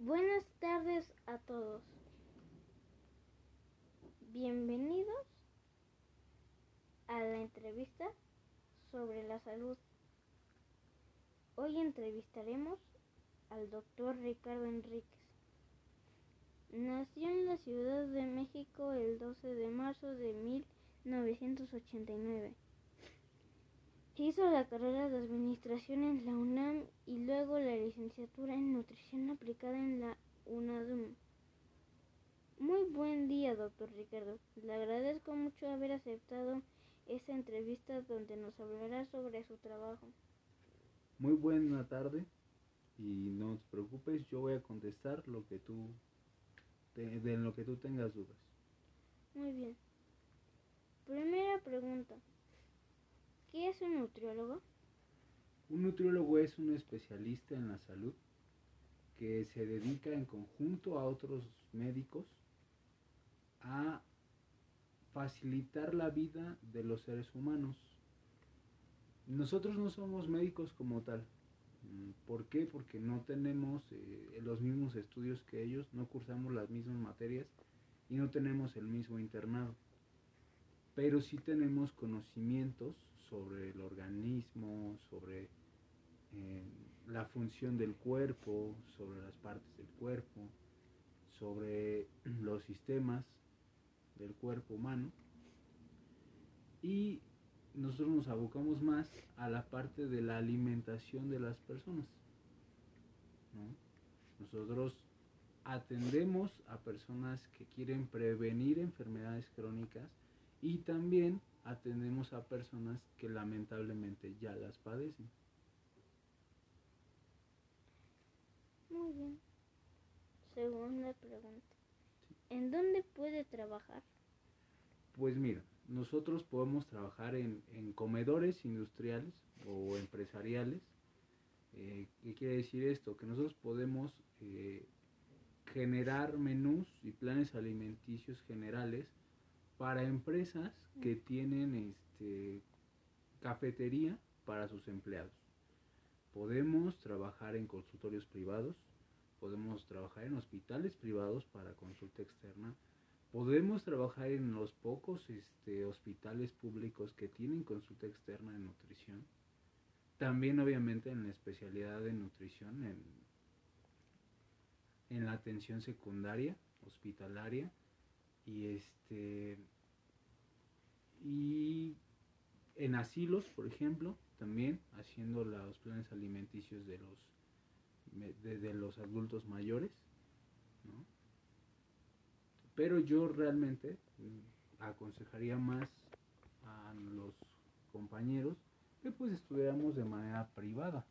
Buenas tardes a todos. Bienvenidos a la entrevista sobre la salud. Hoy entrevistaremos al doctor Ricardo Enríquez. Nació en la Ciudad de México el 12 de marzo de 1989. Hizo la carrera de administración en la UNAM y luego la licenciatura en nutrición aplicada en la UNADUM. Muy buen día, doctor Ricardo. Le agradezco mucho haber aceptado esta entrevista donde nos hablará sobre su trabajo. Muy buena tarde y no te preocupes, yo voy a contestar lo que tú de lo que tú tengas dudas. Muy bien. Primera pregunta. ¿Qué es un nutriólogo? Un nutriólogo es un especialista en la salud que se dedica en conjunto a otros médicos a facilitar la vida de los seres humanos. Nosotros no somos médicos como tal. ¿Por qué? Porque no tenemos eh, los mismos estudios que ellos, no cursamos las mismas materias y no tenemos el mismo internado. Pero sí tenemos conocimientos sobre el organismo, sobre eh, la función del cuerpo, sobre las partes del cuerpo, sobre los sistemas del cuerpo humano. Y nosotros nos abocamos más a la parte de la alimentación de las personas. Nosotros atendemos a personas que quieren prevenir enfermedades crónicas y también atendemos a personas que lamentablemente ya las padecen. Muy bien. Segunda pregunta. ¿En dónde puede trabajar? Pues mira, nosotros podemos trabajar en, comedores industriales o empresariales. Eh, ¿Qué quiere decir esto? Que nosotros podemos eh, generar menús y planes alimenticios generales para empresas que tienen este, cafetería para sus empleados. Podemos trabajar en consultorios privados, podemos trabajar en hospitales privados para consulta externa, podemos trabajar en los pocos este, hospitales públicos que tienen consulta externa en nutrición, también obviamente en la especialidad de nutrición, en, en la atención secundaria, hospitalaria, y este y en asilos por ejemplo también haciendo los planes alimenticios de los de, los adultos mayores pero yo realmente mm, aconsejaría más a los compañeros que pues estudiáramos de manera privada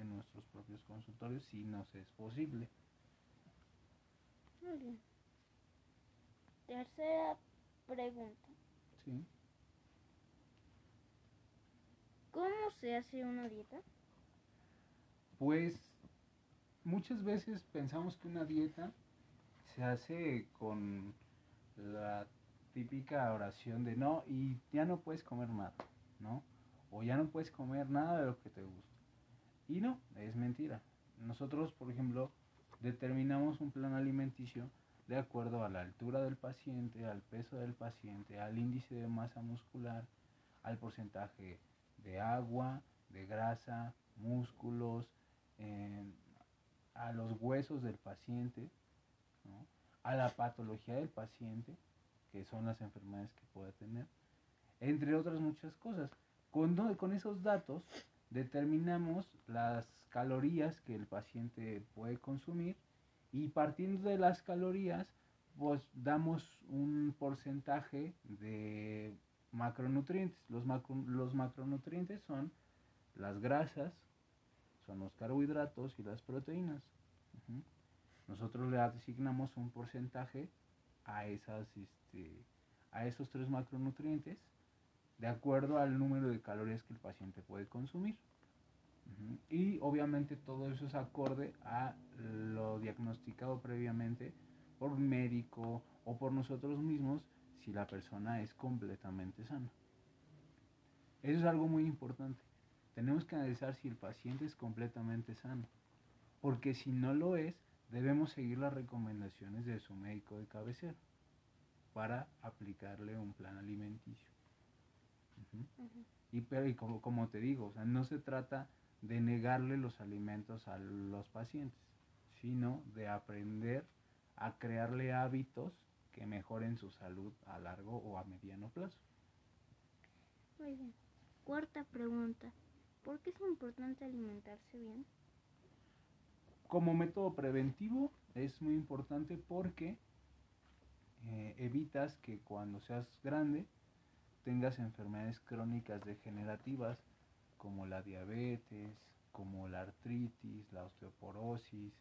en nuestros propios consultorios si nos es posible. Tercera pregunta. Sí. ¿Cómo se hace una dieta? Pues muchas veces pensamos que una dieta se hace con la típica oración de no y ya no puedes comer nada, ¿no? O ya no puedes comer nada de lo que te gusta. Y no, es mentira. Nosotros, por ejemplo, determinamos un plan alimenticio de acuerdo a la altura del paciente, al peso del paciente, al índice de masa muscular, al porcentaje de agua, de grasa, músculos, a los huesos del paciente, a la patología del paciente, que son las enfermedades que puede tener, entre otras muchas cosas. Con, con esos datos determinamos las calorías que el paciente puede consumir y partiendo de las calorías, pues damos un porcentaje de macronutrientes. Los, los macronutrientes son las grasas, son los carbohidratos y las proteínas. Nosotros le asignamos un porcentaje a, esas, este, a esos tres macronutrientes de acuerdo al número de calorías que el paciente puede consumir. Y obviamente todo eso es acorde a lo diagnosticado previamente por médico o por nosotros mismos si la persona es completamente sana. Eso es algo muy importante. Tenemos que analizar si el paciente es completamente sano. porque si no lo es, debemos seguir las recomendaciones de su médico de cabecera para aplicarle un plan alimenticio. Y, pero, y como, como te digo, o sea, no se trata de negarle los alimentos a los pacientes, sino de aprender a crearle hábitos que mejoren su salud a largo o a mediano plazo. Muy bien. Cuarta pregunta. ¿Por qué es importante alimentarse bien? Como método preventivo es muy importante porque eh, evitas que cuando seas grande tengas enfermedades crónicas degenerativas como la diabetes, como la artritis, la osteoporosis,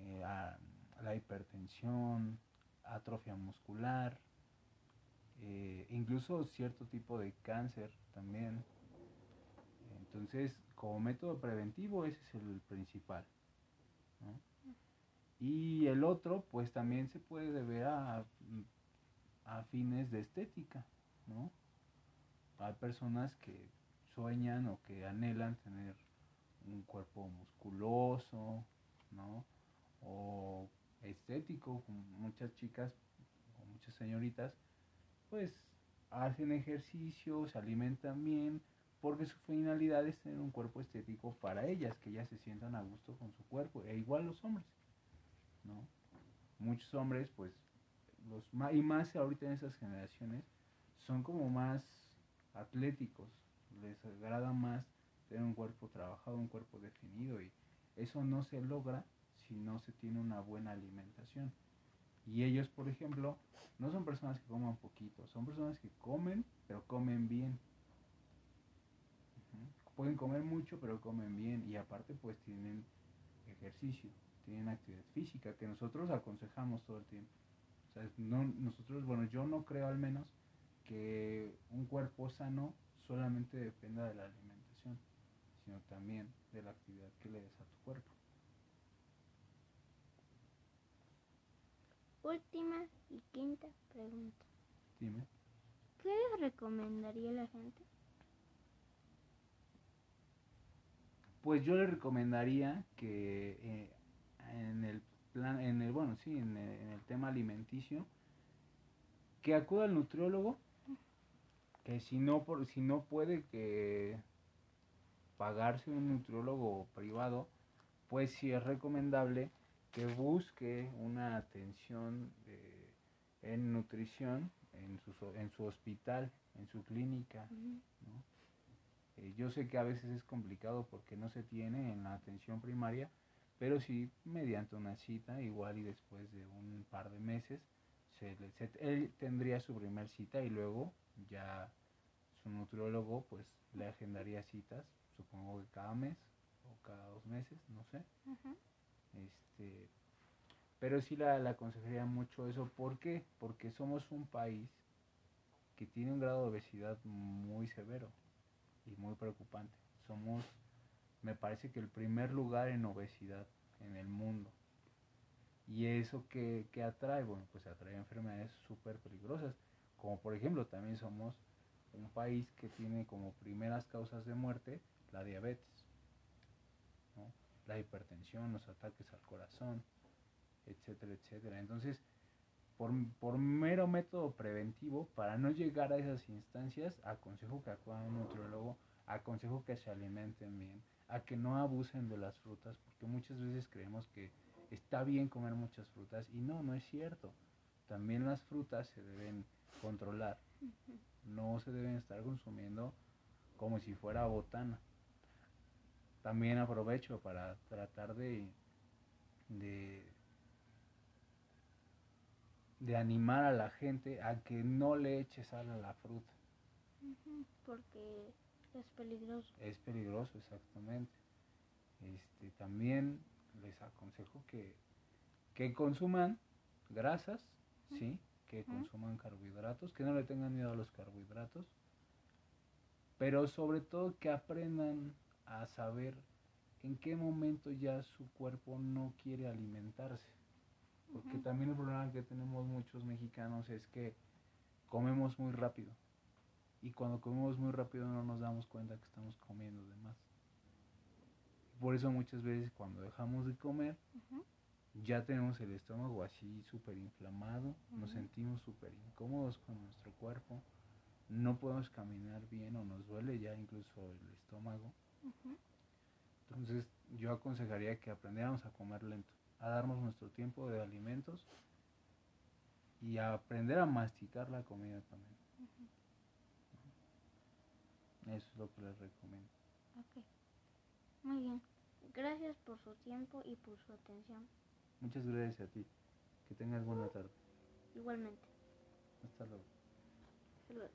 eh, la hipertensión, atrofia muscular, eh, incluso cierto tipo de cáncer también. Entonces, como método preventivo, ese es el principal. Y el otro, pues también se puede deber a, a fines de estética, ¿no? Hay personas que sueñan o que anhelan tener un cuerpo musculoso, ¿no? O estético, como muchas chicas o muchas señoritas, pues hacen ejercicio, se alimentan bien, porque su finalidad es tener un cuerpo estético para ellas, que ellas se sientan a gusto con su cuerpo, e igual los hombres, ¿no? Muchos hombres, pues, los y más ahorita en esas generaciones, son como más atléticos, les agrada más tener un cuerpo trabajado, un cuerpo definido, y eso no se logra si no se tiene una buena alimentación. Y ellos, por ejemplo, no son personas que coman poquito, son personas que comen, pero comen bien. Pueden comer mucho, pero comen bien. Y aparte, pues tienen ejercicio, tienen actividad física, que nosotros aconsejamos todo el tiempo. O sea, no, nosotros, bueno, yo no creo al menos que un cuerpo sano solamente dependa de la alimentación, sino también de la actividad que le des a tu cuerpo. Última y quinta pregunta. Dime. ¿Qué les recomendaría a la gente? Pues yo le recomendaría que eh, en el plan, en el, bueno, sí, en el, tema alimenticio, que acuda al nutriólogo, que si no, por, si no puede que pagarse un nutriólogo privado, pues sí es recomendable que busque una atención en nutrición en su, en su hospital, en su clínica. Eh, yo sé que a veces es complicado porque no se tiene en la atención primaria, pero sí mediante una cita, igual y después de un par de meses, se, él tendría su primer cita y luego ya su nutriólogo pues le agendaría citas, supongo que cada mes o cada dos meses, no sé. Este, pero sí la, la aconsejaría mucho eso. ¿Por qué? Porque somos un país que tiene un grado de obesidad muy severo y muy preocupante. Somos, me parece que el primer lugar en obesidad en el mundo. Y eso que, que atrae, bueno, pues atrae enfermedades súper peligrosas. Como por ejemplo, también somos un país que tiene como primeras causas de muerte la diabetes la hipertensión, los ataques al corazón, etcétera, etcétera. Entonces, por, por, mero método preventivo, para no llegar a esas instancias, aconsejo que acudan a un nutriólogo, aconsejo que se alimenten bien, a que no abusen de las frutas, porque muchas veces creemos que está bien comer muchas frutas y no, no es cierto. También las frutas se deben controlar, no se deben estar consumiendo como si fuera botana también aprovecho para tratar de, de, animar a la gente a que no le eche sal a la fruta. porque es peligroso. Es peligroso, exactamente. Este, también les aconsejo que, que consuman grasas, ¿sí? Que consuman carbohidratos, que no le tengan miedo a los carbohidratos, pero sobre todo que aprendan a saber en qué momento ya su cuerpo no quiere alimentarse. Porque también el problema que tenemos muchos mexicanos es que comemos muy rápido. Y cuando comemos muy rápido no nos damos cuenta que estamos comiendo de más. Por eso muchas veces cuando dejamos de comer. Ya tenemos el estómago así súper inflamado, nos sentimos súper incómodos con nuestro cuerpo, no podemos caminar bien o nos duele ya incluso el estómago. Entonces yo aconsejaría que aprendiéramos a comer lento, a darnos nuestro tiempo de alimentos y a aprender a masticar la comida también. Eso es lo que les recomiendo. Ok. Muy bien. Gracias por su tiempo y por su atención. Muchas gracias a ti. Que tengas buena tarde. Igualmente. Hasta luego. Hasta luego.